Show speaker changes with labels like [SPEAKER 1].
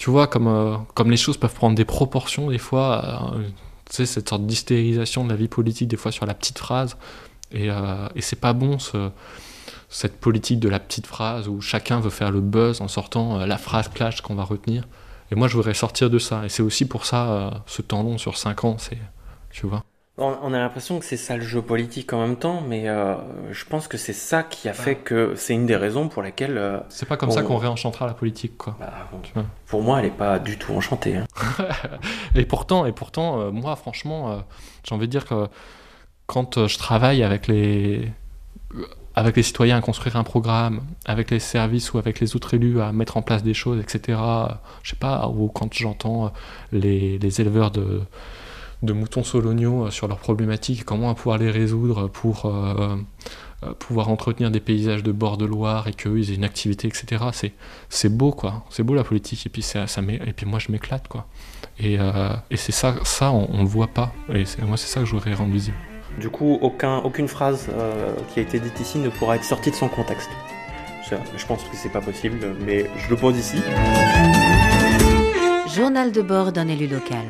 [SPEAKER 1] tu vois, comme, comme les choses peuvent prendre des proportions des fois, tu sais, cette sorte d'hystérisation de la vie politique, des fois sur la petite phrase. Et, et c'est pas bon ce, cette politique de la petite phrase où chacun veut faire le buzz en sortant la phrase clash qu'on va retenir. Et moi, je voudrais sortir de ça. Et c'est aussi pour ça, ce temps long sur 5 ans, c'est, tu vois.
[SPEAKER 2] On a l'impression que c'est ça le jeu politique en même temps, mais euh, je pense que c'est ça qui a fait que c'est une des raisons pour lesquelles. Euh,
[SPEAKER 1] c'est pas comme ça qu'on réenchantera la politique, quoi. Bah,
[SPEAKER 2] pour moi, elle est pas du tout enchantée. Hein.
[SPEAKER 1] et pourtant, et pourtant, euh, moi, franchement, j'ai envie de dire que quand je travaille avec les avec les citoyens à construire un programme, avec les services ou avec les autres élus à mettre en place des choses, etc. Je sais pas, ou quand j'entends les, les éleveurs de de moutons soloniaux euh, sur leurs problématiques, comment pouvoir les résoudre pour euh, euh, pouvoir entretenir des paysages de bord de Loire et qu'eux ils aient une activité, etc. C'est, c'est beau, quoi. C'est beau la politique. Et puis, ça, ça et puis moi, je m'éclate, quoi. Et, et c'est ça, ça on, ne le voit pas. Et moi, c'est ça que je voudrais rendre visible.
[SPEAKER 2] Du coup, aucun, aucune phrase qui a été dite ici ne pourra être sortie de son contexte. Je pense que c'est pas possible, mais je le pose ici.
[SPEAKER 3] Journal de bord d'un élu local.